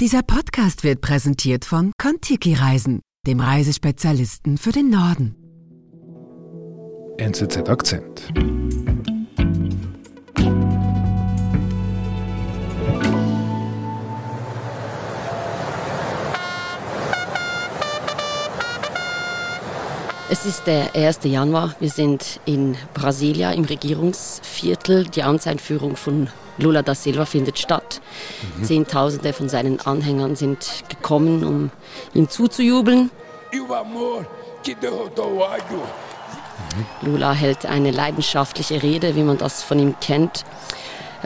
Dieser Podcast wird präsentiert von Kontiki Reisen, dem Reisespezialisten für den Norden. NZZ Akzent. Es ist der 1. Januar. Wir sind in Brasilia im Regierungsviertel. Die Amtseinführung von Lula da Silva findet statt. Mhm. Zehntausende von seinen Anhängern sind gekommen, um ihm zuzujubeln. Lula hält eine leidenschaftliche Rede, wie man das von ihm kennt,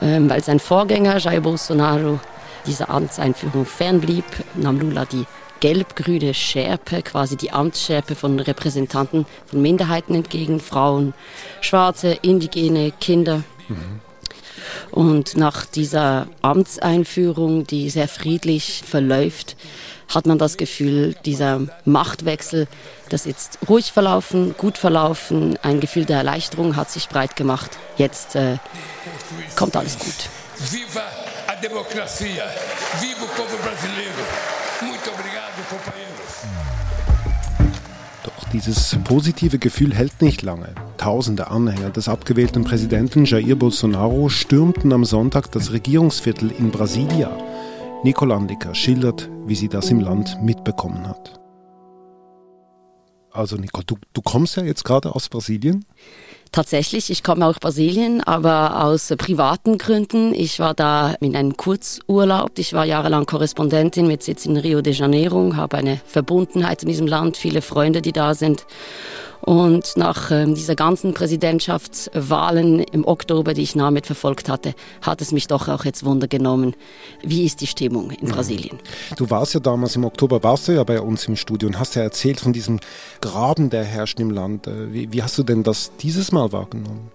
ähm, weil sein Vorgänger Jair Bolsonaro dieser Amtseinführung fernblieb, nahm Lula die gelb-grüne Schärpe, quasi die Amtsschärpe von Repräsentanten von Minderheiten entgegen, Frauen, Schwarze, Indigene, Kinder. Mhm. Und nach dieser Amtseinführung, die sehr friedlich verläuft, hat man das Gefühl, dieser Machtwechsel, das jetzt ruhig verlaufen, gut verlaufen, ein Gefühl der Erleichterung hat sich breit gemacht. Jetzt äh, kommt alles gut. Viva a democracia! Viva o povo brasileiro! Dieses positive Gefühl hält nicht lange. Tausende Anhänger des abgewählten Präsidenten Jair Bolsonaro stürmten am Sonntag das Regierungsviertel in Brasilia. Nicolandica schildert, wie sie das im Land mitbekommen hat. Also Nico, du, du kommst ja jetzt gerade aus Brasilien. Tatsächlich, ich komme aus Brasilien, aber aus privaten Gründen. Ich war da in einem Kurzurlaub. Ich war jahrelang Korrespondentin mit Sitz in Rio de Janeiro, habe eine Verbundenheit in diesem Land, viele Freunde, die da sind. Und nach ähm, dieser ganzen Präsidentschaftswahlen im Oktober, die ich nah mitverfolgt hatte, hat es mich doch auch jetzt Wunder genommen. Wie ist die Stimmung in Brasilien? Du warst ja damals im Oktober, warst du ja bei uns im Studio und hast ja erzählt von diesem Graben, der herrscht im Land. Äh, wie, wie hast du denn das dieses Mal wahrgenommen?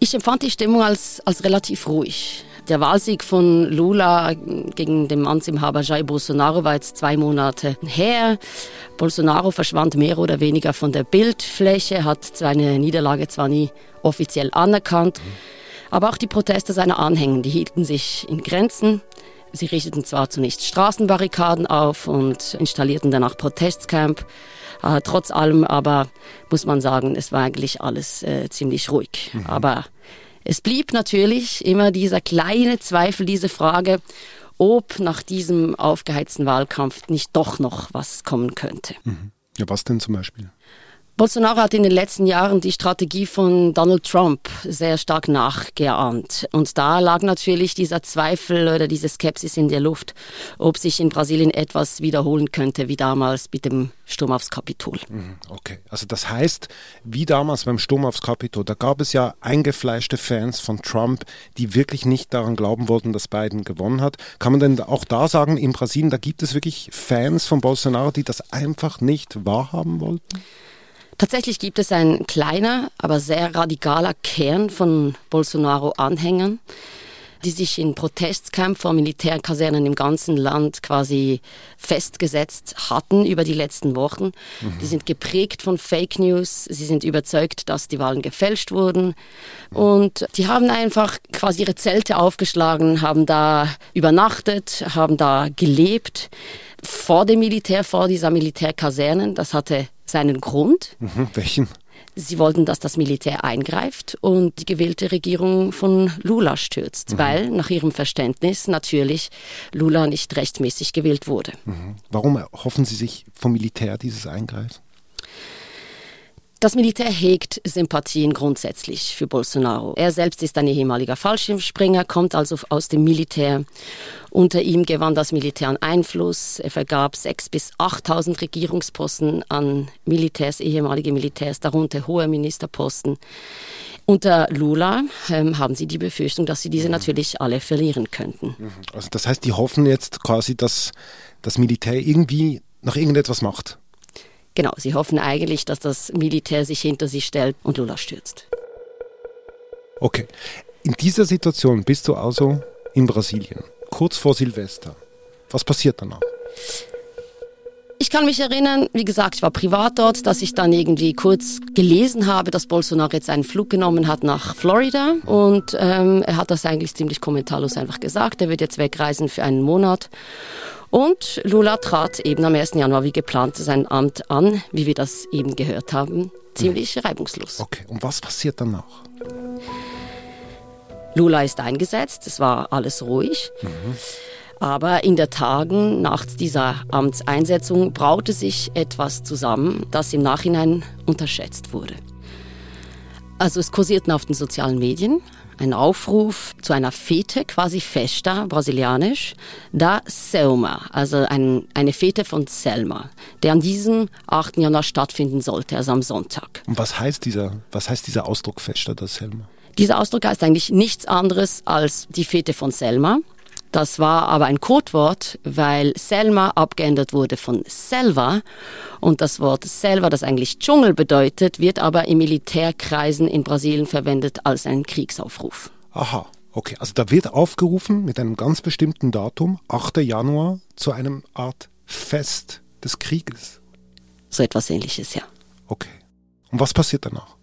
Ich empfand die Stimmung als, als relativ ruhig. Der Wahlsieg von Lula gegen den Amtsinhaber Jair Bolsonaro war jetzt zwei Monate her. Bolsonaro verschwand mehr oder weniger von der Bildfläche, hat seine Niederlage zwar nie offiziell anerkannt, aber auch die Proteste seiner Anhänger, die hielten sich in Grenzen. Sie richteten zwar zunächst Straßenbarrikaden auf und installierten danach Protestcamp. Äh, trotz allem aber muss man sagen, es war eigentlich alles äh, ziemlich ruhig. Mhm. Aber es blieb natürlich immer dieser kleine Zweifel, diese Frage, ob nach diesem aufgeheizten Wahlkampf nicht doch noch was kommen könnte. Mhm. Ja, was denn zum Beispiel? Bolsonaro hat in den letzten Jahren die Strategie von Donald Trump sehr stark nachgeahmt. Und da lag natürlich dieser Zweifel oder diese Skepsis in der Luft, ob sich in Brasilien etwas wiederholen könnte, wie damals mit dem Sturm aufs Kapitol. Mhm, okay, also das heißt, wie damals beim Sturm aufs Kapitol, da gab es ja eingefleischte Fans von Trump, die wirklich nicht daran glauben wollten, dass Biden gewonnen hat. Kann man denn auch da sagen, in Brasilien, da gibt es wirklich Fans von Bolsonaro, die das einfach nicht wahrhaben wollten? Tatsächlich gibt es ein kleiner, aber sehr radikaler Kern von Bolsonaro-Anhängern, die sich in Protestcamp vor Militärkasernen im ganzen Land quasi festgesetzt hatten über die letzten Wochen. Mhm. Die sind geprägt von Fake News. Sie sind überzeugt, dass die Wahlen gefälscht wurden. Und die haben einfach quasi ihre Zelte aufgeschlagen, haben da übernachtet, haben da gelebt vor dem Militär, vor dieser Militärkasernen. Das hatte seinen Grund. Mhm, welchen? Sie wollten, dass das Militär eingreift und die gewählte Regierung von Lula stürzt, mhm. weil nach ihrem Verständnis natürlich Lula nicht rechtmäßig gewählt wurde. Mhm. Warum hoffen Sie sich vom Militär dieses Eingreifen? Das Militär hegt Sympathien grundsätzlich für Bolsonaro. Er selbst ist ein ehemaliger Fallschirmspringer, kommt also aus dem Militär. Unter ihm gewann das Militär an Einfluss. Er vergab 6.000 bis 8.000 Regierungsposten an Militärs, ehemalige Militärs, darunter hohe Ministerposten. Unter Lula ähm, haben sie die Befürchtung, dass sie diese mhm. natürlich alle verlieren könnten. Mhm. Also das heißt, die hoffen jetzt quasi, dass das Militär irgendwie noch irgendetwas macht. Genau, sie hoffen eigentlich, dass das Militär sich hinter sie stellt und Lula stürzt. Okay. In dieser Situation bist du also in Brasilien, kurz vor Silvester. Was passiert danach? Ich kann mich erinnern, wie gesagt, ich war privat dort, dass ich dann irgendwie kurz gelesen habe, dass Bolsonaro jetzt einen Flug genommen hat nach Florida und ähm, er hat das eigentlich ziemlich kommentarlos einfach gesagt. Er wird jetzt wegreisen für einen Monat. Und Lula trat eben am 1. Januar wie geplant sein Amt an, wie wir das eben gehört haben, ziemlich mhm. reibungslos. Okay, und was passiert danach? Lula ist eingesetzt, es war alles ruhig. Mhm. Aber in den Tagen nach dieser Amtseinsetzung braute sich etwas zusammen, das im Nachhinein unterschätzt wurde. Also es kursierten auf den sozialen Medien ein Aufruf zu einer Fete, quasi Festa, brasilianisch, da Selma, also ein, eine Fete von Selma, der an diesem 8. Januar stattfinden sollte, also am Sonntag. Und was heißt dieser, was heißt dieser Ausdruck Festa da Selma? Dieser Ausdruck heißt eigentlich nichts anderes als die Fete von Selma. Das war aber ein Codewort, weil Selma abgeändert wurde von Selva. Und das Wort Selva, das eigentlich Dschungel bedeutet, wird aber in Militärkreisen in Brasilien verwendet als ein Kriegsaufruf. Aha, okay. Also da wird aufgerufen mit einem ganz bestimmten Datum, 8. Januar, zu einem Art Fest des Krieges. So etwas ähnliches, ja. Okay. Und was passiert danach?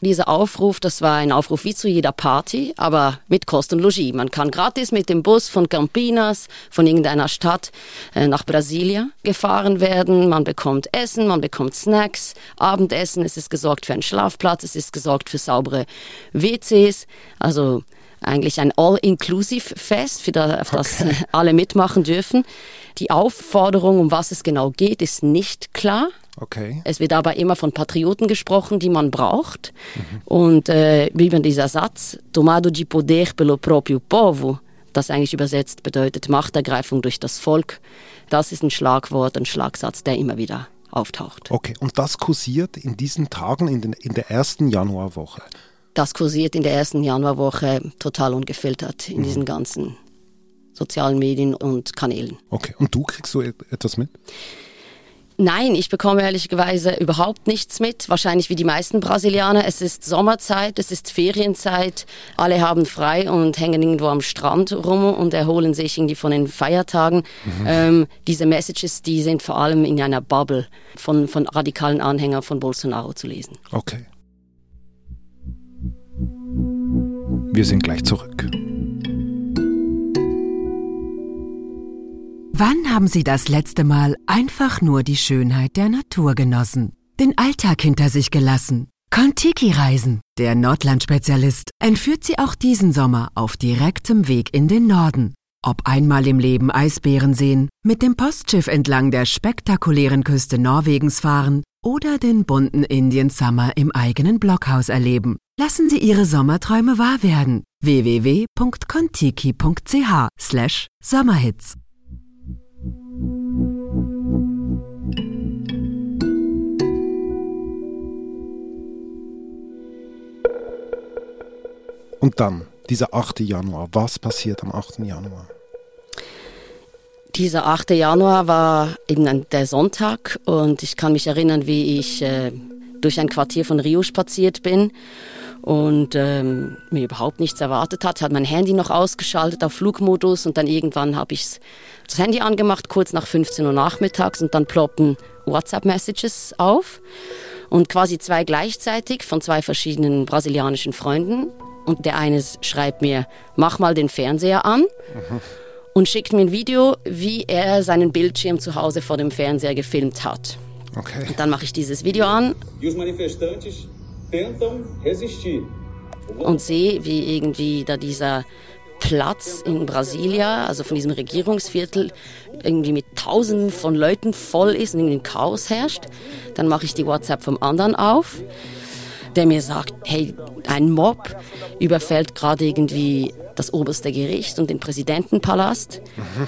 Dieser Aufruf, das war ein Aufruf wie zu jeder Party, aber mit Kost und Logis. Man kann gratis mit dem Bus von Campinas, von irgendeiner Stadt äh, nach Brasilia gefahren werden. Man bekommt Essen, man bekommt Snacks, Abendessen, es ist gesorgt für einen Schlafplatz, es ist gesorgt für saubere WCs. Also eigentlich ein All-Inclusive-Fest, für das okay. alle mitmachen dürfen. Die Aufforderung, um was es genau geht, ist nicht klar. Okay. Es wird aber immer von Patrioten gesprochen, die man braucht. Mhm. Und äh, wie man dieser Satz, Tomado de poder pelo proprio povo, das eigentlich übersetzt bedeutet Machtergreifung durch das Volk, das ist ein Schlagwort, ein Schlagsatz, der immer wieder auftaucht. Okay, und das kursiert in diesen Tagen in, den, in der ersten Januarwoche? Das kursiert in der ersten Januarwoche total ungefiltert in mhm. diesen ganzen sozialen Medien und Kanälen. Okay, und du kriegst so etwas mit? Nein, ich bekomme ehrlicherweise überhaupt nichts mit. Wahrscheinlich wie die meisten Brasilianer. Es ist Sommerzeit, es ist Ferienzeit. Alle haben frei und hängen irgendwo am Strand rum und erholen sich irgendwie von den Feiertagen. Mhm. Ähm, diese Messages, die sind vor allem in einer Bubble von, von radikalen Anhängern von Bolsonaro zu lesen. Okay. Wir sind gleich zurück. Wann haben Sie das letzte Mal einfach nur die Schönheit der Natur genossen? Den Alltag hinter sich gelassen? Kontiki-Reisen, der Nordland-Spezialist, entführt Sie auch diesen Sommer auf direktem Weg in den Norden. Ob einmal im Leben Eisbären sehen, mit dem Postschiff entlang der spektakulären Küste Norwegens fahren oder den bunten Indian Summer im eigenen Blockhaus erleben. Lassen Sie Ihre Sommerträume wahr werden. www.kontiki.ch slash Sommerhits Und dann, dieser 8. Januar, was passiert am 8. Januar? Dieser 8. Januar war eben der Sonntag und ich kann mich erinnern, wie ich äh, durch ein Quartier von Rio spaziert bin und ähm, mir überhaupt nichts erwartet hat. Hat mein Handy noch ausgeschaltet auf Flugmodus und dann irgendwann habe ich das Handy angemacht, kurz nach 15 Uhr nachmittags und dann ploppen WhatsApp-Messages auf und quasi zwei gleichzeitig von zwei verschiedenen brasilianischen Freunden und der eine schreibt mir, mach mal den Fernseher an. Mhm. Und schickt mir ein Video, wie er seinen Bildschirm zu Hause vor dem Fernseher gefilmt hat. Okay. Und dann mache ich dieses Video an. Und sehe, wie irgendwie da dieser Platz in Brasilia, also von diesem Regierungsviertel, irgendwie mit Tausenden von Leuten voll ist und irgendwie ein Chaos herrscht. Dann mache ich die WhatsApp vom anderen auf der mir sagt, hey, ein Mob überfällt gerade irgendwie das oberste Gericht und den Präsidentenpalast. Mhm.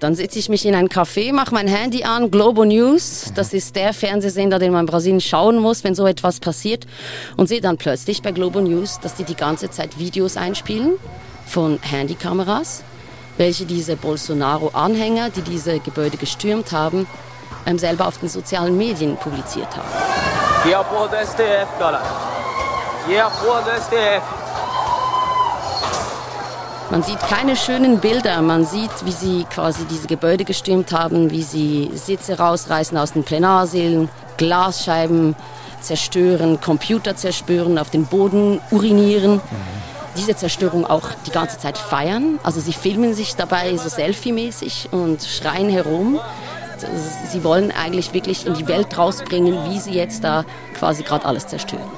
Dann sitze ich mich in ein Café, mache mein Handy an, Globo News, das ist der Fernsehsender, den man in Brasilien schauen muss, wenn so etwas passiert, und sehe dann plötzlich bei Globo News, dass die die ganze Zeit Videos einspielen von Handykameras, welche diese Bolsonaro-Anhänger, die diese Gebäude gestürmt haben, ähm, selber auf den sozialen Medien publiziert haben. Que é a porra do STF, cara. Que a porra do STF. Man sieht keine schönen Bilder. Man sieht, wie sie quasi diese Gebäude gestürmt haben, wie sie Sitze rausreißen aus den Plenarsälen, Glasscheiben zerstören, Computer zerstören, auf den Boden urinieren. Diese Zerstörung auch die ganze Zeit feiern. Also sie filmen sich dabei so selfie-mäßig und schreien herum. Sie wollen eigentlich wirklich in die Welt rausbringen, wie sie jetzt da quasi gerade alles zerstören.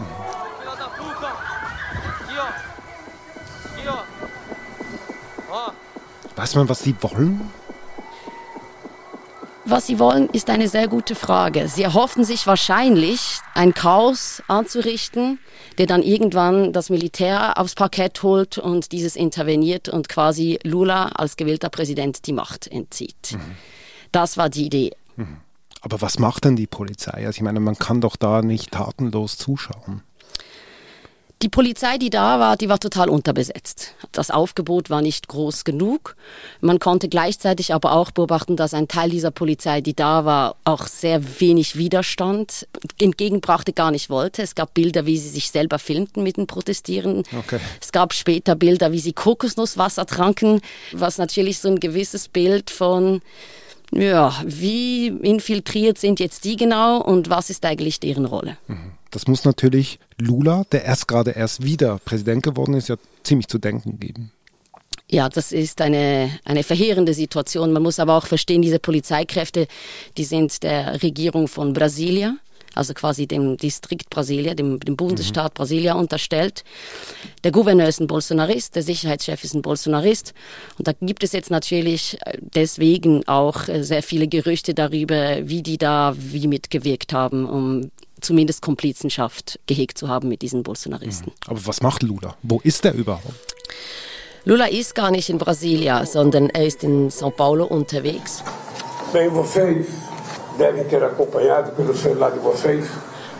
Weiß man, was sie wollen? Was sie wollen, ist eine sehr gute Frage. Sie erhoffen sich wahrscheinlich, ein Chaos anzurichten, der dann irgendwann das Militär aufs Parkett holt und dieses interveniert und quasi Lula als gewählter Präsident die Macht entzieht. Mhm. Das war die Idee. Mhm. Aber was macht denn die Polizei? Also ich meine, man kann doch da nicht tatenlos zuschauen. Die Polizei, die da war, die war total unterbesetzt. Das Aufgebot war nicht groß genug. Man konnte gleichzeitig aber auch beobachten, dass ein Teil dieser Polizei, die da war, auch sehr wenig Widerstand entgegenbrachte, gar nicht wollte. Es gab Bilder, wie sie sich selber filmten mit den Protestierenden. Okay. Es gab später Bilder, wie sie Kokosnusswasser tranken, was natürlich so ein gewisses Bild von ja, wie infiltriert sind jetzt die genau und was ist eigentlich deren Rolle? Mhm. Das muss natürlich Lula, der erst gerade erst wieder Präsident geworden ist, ja ziemlich zu denken geben. Ja, das ist eine, eine verheerende Situation. Man muss aber auch verstehen, diese Polizeikräfte, die sind der Regierung von Brasilia, also quasi dem Distrikt Brasilia, dem, dem Bundesstaat mhm. Brasilia unterstellt. Der Gouverneur ist ein Bolsonarist, der Sicherheitschef ist ein Bolsonarist. Und da gibt es jetzt natürlich äh, deswegen auch äh, sehr viele Gerüchte darüber, wie die da wie mitgewirkt haben, um zumindest Komplizenschaft gehegt zu haben mit diesen Bolsonaristen. Mhm. Aber was macht Lula? Wo ist er überhaupt? Lula ist gar nicht in Brasilia, sondern er ist in São Paulo unterwegs. Bem, vocês devem ter acompanhado pelo celular de vocês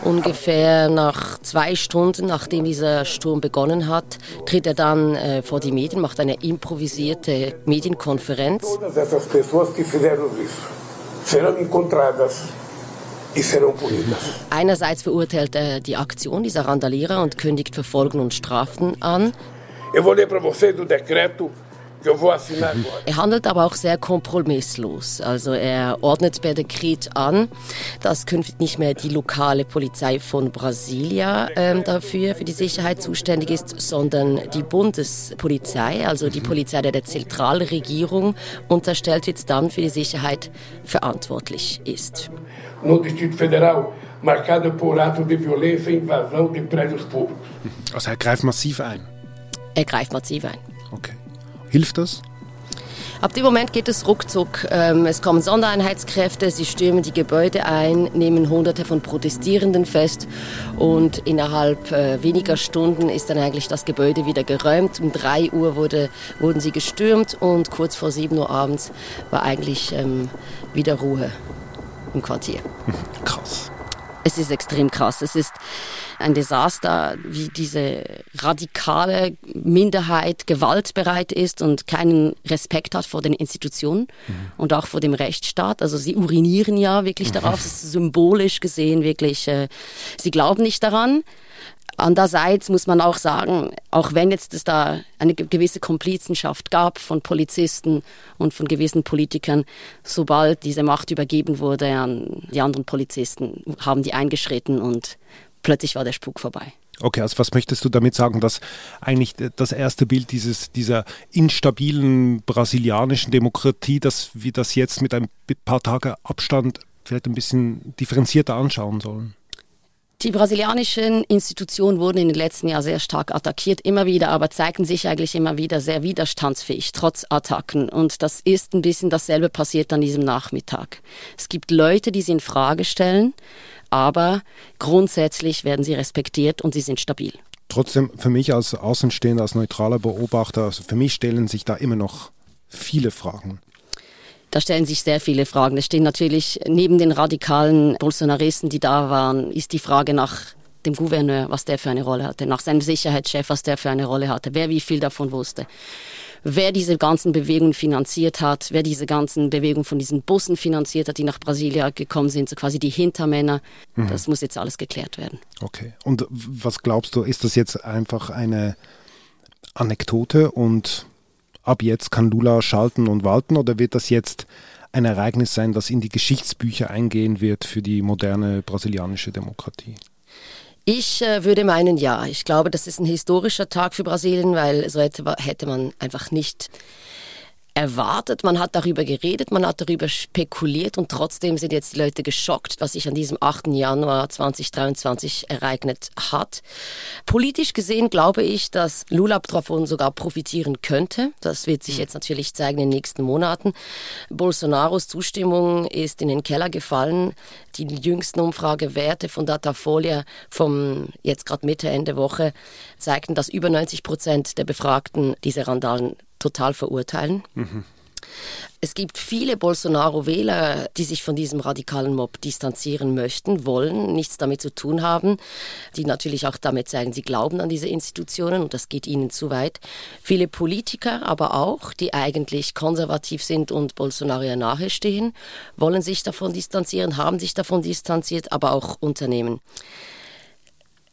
Ungefähr nach zwei Stunden, nachdem dieser Sturm begonnen hat, tritt er dann äh, vor die Medien, macht eine improvisierte Medienkonferenz. Encontradas Einerseits verurteilt er die Aktion dieser Randalierer und kündigt Verfolgung und Strafen an. Er handelt aber auch sehr kompromisslos. Also er ordnet per Dekret an, dass künftig nicht mehr die lokale Polizei von Brasilia ähm, dafür für die Sicherheit zuständig ist, sondern die Bundespolizei, also die Polizei der, der Zentralregierung unterstellt wird, dann für die Sicherheit verantwortlich ist. No Distrito Federal marcada por atos de violência e invasão de prédios públicos. Also er greift massiv ein. Er greift massiv ein. Okay. Hilft das? Ab dem Moment geht es ruckzuck. Ähm, es kommen Sondereinheitskräfte, sie stürmen die Gebäude ein, nehmen Hunderte von Protestierenden fest und innerhalb äh, weniger Stunden ist dann eigentlich das Gebäude wieder geräumt. Um drei Uhr wurde, wurden sie gestürmt und kurz vor sieben Uhr abends war eigentlich ähm, wieder Ruhe im Quartier. Krass. Es ist extrem krass. Es ist ein Desaster, wie diese radikale Minderheit gewaltbereit ist und keinen Respekt hat vor den Institutionen mhm. und auch vor dem Rechtsstaat. Also sie urinieren ja wirklich mhm. darauf, es ist symbolisch gesehen wirklich, äh, sie glauben nicht daran. Andererseits muss man auch sagen, auch wenn jetzt es da eine gewisse Komplizenschaft gab von Polizisten und von gewissen Politikern, sobald diese Macht übergeben wurde an die anderen Polizisten, haben die eingeschritten und plötzlich war der Spuk vorbei. Okay, also was möchtest du damit sagen, dass eigentlich das erste Bild dieses, dieser instabilen brasilianischen Demokratie, dass wir das jetzt mit ein paar Tage Abstand vielleicht ein bisschen differenzierter anschauen sollen? Die brasilianischen Institutionen wurden in den letzten Jahren sehr stark attackiert, immer wieder, aber zeigten sich eigentlich immer wieder sehr widerstandsfähig, trotz Attacken. Und das ist ein bisschen dasselbe passiert an diesem Nachmittag. Es gibt Leute, die sie in Frage stellen, aber grundsätzlich werden sie respektiert und sie sind stabil. Trotzdem, für mich als Außenstehender, als neutraler Beobachter, also für mich stellen sich da immer noch viele Fragen. Da stellen sich sehr viele Fragen. Es stehen natürlich neben den radikalen Bolsonaristen, die da waren, ist die Frage nach dem Gouverneur, was der für eine Rolle hatte, nach seinem Sicherheitschef, was der für eine Rolle hatte, wer wie viel davon wusste, wer diese ganzen Bewegungen finanziert hat, wer diese ganzen Bewegungen von diesen Bussen finanziert hat, die nach Brasilia gekommen sind, so quasi die Hintermänner. Mhm. Das muss jetzt alles geklärt werden. Okay. Und was glaubst du, ist das jetzt einfach eine Anekdote und ab jetzt kann Lula schalten und walten oder wird das jetzt ein Ereignis sein, das in die Geschichtsbücher eingehen wird für die moderne brasilianische Demokratie? Ich äh, würde meinen, ja. Ich glaube, das ist ein historischer Tag für Brasilien, weil so hätte, hätte man einfach nicht erwartet, man hat darüber geredet, man hat darüber spekuliert und trotzdem sind jetzt die Leute geschockt, was sich an diesem 8. Januar 2023 ereignet hat. Politisch gesehen glaube ich, dass Lula davon sogar profitieren könnte. Das wird sich hm. jetzt natürlich zeigen in den nächsten Monaten. Bolsonaros Zustimmung ist in den Keller gefallen. Die jüngsten Umfragewerte von Datafolia vom jetzt gerade Mitte, Ende Woche zeigten, dass über 90 Prozent der Befragten diese Randalen total verurteilen. Mhm. Es gibt viele Bolsonaro-Wähler, die sich von diesem radikalen Mob distanzieren möchten, wollen, nichts damit zu tun haben, die natürlich auch damit zeigen, sie glauben an diese Institutionen und das geht ihnen zu weit. Viele Politiker aber auch, die eigentlich konservativ sind und Bolsonaro nahestehen, wollen sich davon distanzieren, haben sich davon distanziert, aber auch Unternehmen.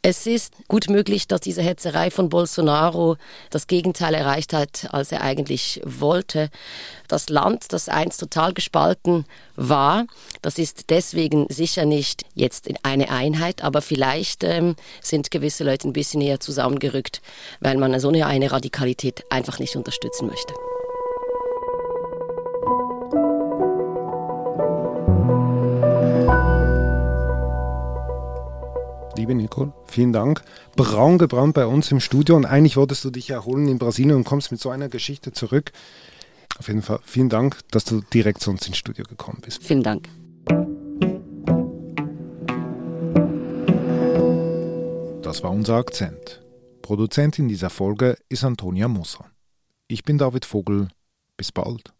Es ist gut möglich, dass diese Hetzerei von Bolsonaro das Gegenteil erreicht hat, als er eigentlich wollte. Das Land, das einst total gespalten war, das ist deswegen sicher nicht jetzt in eine Einheit, aber vielleicht ähm, sind gewisse Leute ein bisschen näher zusammengerückt, weil man so eine Radikalität einfach nicht unterstützen möchte. Liebe Nicole, vielen Dank. Braun gebrannt bei uns im Studio und eigentlich wolltest du dich erholen in Brasilien und kommst mit so einer Geschichte zurück. Auf jeden Fall vielen Dank, dass du direkt zu uns ins Studio gekommen bist. Vielen Dank. Das war unser Akzent. Produzentin dieser Folge ist Antonia Moser. Ich bin David Vogel. Bis bald.